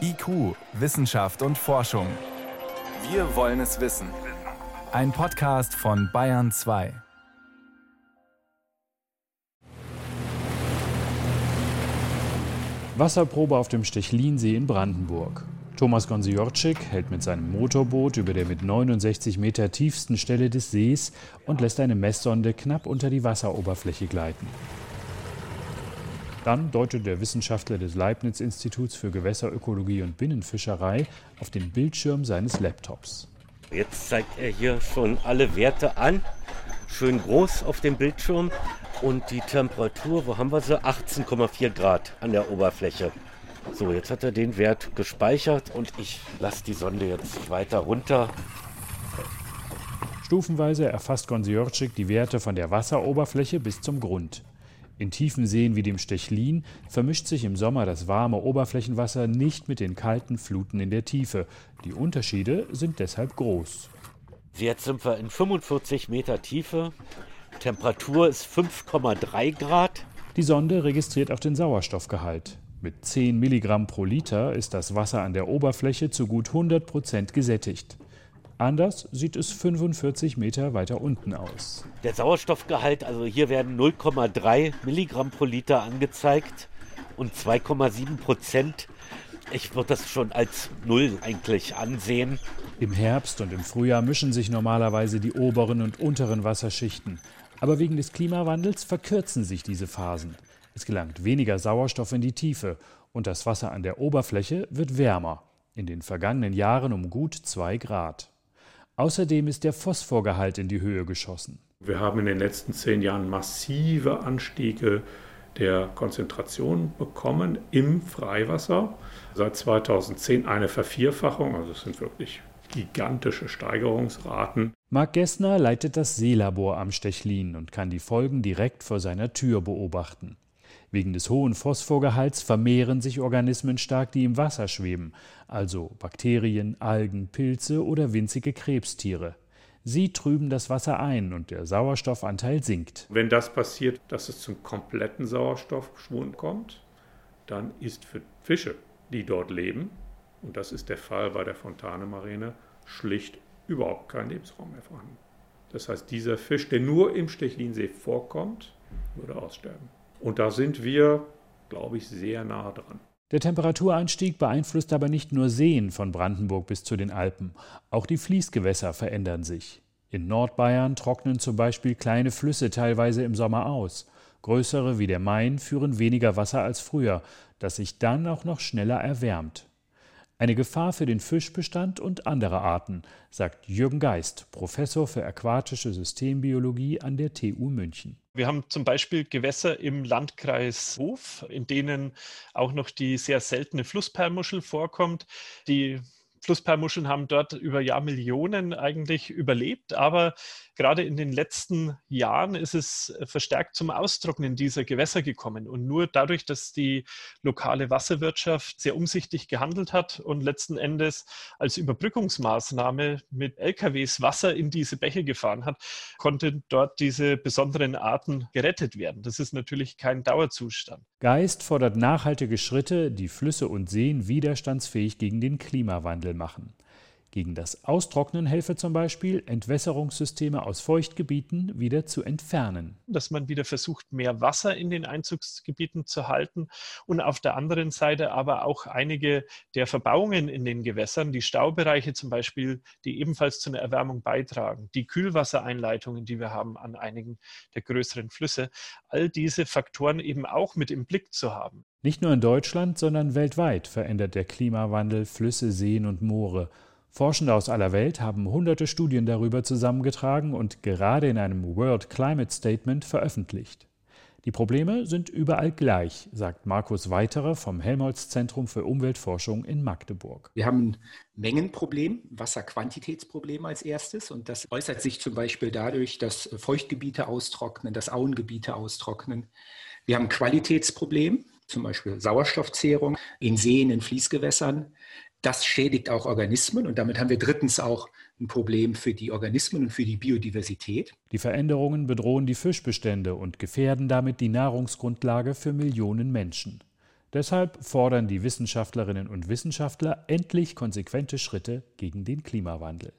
IQ, Wissenschaft und Forschung. Wir wollen es wissen. Ein Podcast von Bayern 2. Wasserprobe auf dem Stechlinsee in Brandenburg. Thomas Gonsiorczyk hält mit seinem Motorboot über der mit 69 Meter tiefsten Stelle des Sees und lässt eine Messsonde knapp unter die Wasseroberfläche gleiten. Dann deutet der Wissenschaftler des Leibniz-Instituts für Gewässerökologie und Binnenfischerei auf den Bildschirm seines Laptops. Jetzt zeigt er hier schon alle Werte an, schön groß auf dem Bildschirm und die Temperatur, wo haben wir sie? 18,4 Grad an der Oberfläche. So, jetzt hat er den Wert gespeichert und ich lasse die Sonde jetzt weiter runter. Stufenweise erfasst Gonsiorczyk die Werte von der Wasseroberfläche bis zum Grund. In tiefen Seen wie dem Stechlin vermischt sich im Sommer das warme Oberflächenwasser nicht mit den kalten Fluten in der Tiefe. Die Unterschiede sind deshalb groß. Jetzt sind wir in 45 Meter Tiefe. Temperatur ist 5,3 Grad. Die Sonde registriert auch den Sauerstoffgehalt. Mit 10 Milligramm pro Liter ist das Wasser an der Oberfläche zu gut 100 Prozent gesättigt. Anders sieht es 45 Meter weiter unten aus. Der Sauerstoffgehalt, also hier werden 0,3 Milligramm pro Liter angezeigt und 2,7 Prozent. Ich würde das schon als Null eigentlich ansehen. Im Herbst und im Frühjahr mischen sich normalerweise die oberen und unteren Wasserschichten. Aber wegen des Klimawandels verkürzen sich diese Phasen. Es gelangt weniger Sauerstoff in die Tiefe und das Wasser an der Oberfläche wird wärmer, in den vergangenen Jahren um gut zwei Grad. Außerdem ist der Phosphorgehalt in die Höhe geschossen. Wir haben in den letzten zehn Jahren massive Anstiege der Konzentration bekommen im Freiwasser. Seit 2010 eine Vervierfachung, also es sind wirklich gigantische Steigerungsraten. Marc Gessner leitet das Seelabor am Stechlin und kann die Folgen direkt vor seiner Tür beobachten. Wegen des hohen Phosphorgehalts vermehren sich Organismen stark, die im Wasser schweben, also Bakterien, Algen, Pilze oder winzige Krebstiere. Sie trüben das Wasser ein und der Sauerstoffanteil sinkt. Wenn das passiert, dass es zum kompletten Sauerstoffschwund kommt, dann ist für Fische, die dort leben, und das ist der Fall bei der Fontane-Marine, schlicht überhaupt kein Lebensraum mehr vorhanden. Das heißt, dieser Fisch, der nur im Stechlinsee vorkommt, würde aussterben. Und da sind wir, glaube ich, sehr nah dran. Der Temperaturanstieg beeinflusst aber nicht nur Seen von Brandenburg bis zu den Alpen. Auch die Fließgewässer verändern sich. In Nordbayern trocknen zum Beispiel kleine Flüsse teilweise im Sommer aus. Größere wie der Main führen weniger Wasser als früher, das sich dann auch noch schneller erwärmt. Eine Gefahr für den Fischbestand und andere Arten, sagt Jürgen Geist, Professor für aquatische Systembiologie an der TU München. Wir haben zum Beispiel Gewässer im Landkreis Hof, in denen auch noch die sehr seltene Flussperlmuschel vorkommt. Die Flussperlmuscheln haben dort über Jahrmillionen eigentlich überlebt, aber gerade in den letzten Jahren ist es verstärkt zum Austrocknen dieser Gewässer gekommen. Und nur dadurch, dass die lokale Wasserwirtschaft sehr umsichtig gehandelt hat und letzten Endes als Überbrückungsmaßnahme mit LKWs Wasser in diese Bäche gefahren hat, konnten dort diese besonderen Arten gerettet werden. Das ist natürlich kein Dauerzustand. Geist fordert nachhaltige Schritte, die Flüsse und Seen widerstandsfähig gegen den Klimawandel machen. Gegen das Austrocknen helfe zum Beispiel, Entwässerungssysteme aus Feuchtgebieten wieder zu entfernen. Dass man wieder versucht, mehr Wasser in den Einzugsgebieten zu halten und auf der anderen Seite aber auch einige der Verbauungen in den Gewässern, die Staubereiche zum Beispiel, die ebenfalls zu einer Erwärmung beitragen, die Kühlwassereinleitungen, die wir haben an einigen der größeren Flüsse, all diese Faktoren eben auch mit im Blick zu haben. Nicht nur in Deutschland, sondern weltweit verändert der Klimawandel Flüsse, Seen und Moore. Forschende aus aller Welt haben hunderte Studien darüber zusammengetragen und gerade in einem World Climate Statement veröffentlicht. Die Probleme sind überall gleich, sagt Markus Weiterer vom Helmholtz-Zentrum für Umweltforschung in Magdeburg. Wir haben ein Mengenproblem, Wasserquantitätsproblem als erstes. Und das äußert sich zum Beispiel dadurch, dass Feuchtgebiete austrocknen, dass Auengebiete austrocknen. Wir haben ein Qualitätsproblem, zum Beispiel Sauerstoffzehrung in Seen, in Fließgewässern. Das schädigt auch Organismen und damit haben wir drittens auch ein Problem für die Organismen und für die Biodiversität. Die Veränderungen bedrohen die Fischbestände und gefährden damit die Nahrungsgrundlage für Millionen Menschen. Deshalb fordern die Wissenschaftlerinnen und Wissenschaftler endlich konsequente Schritte gegen den Klimawandel.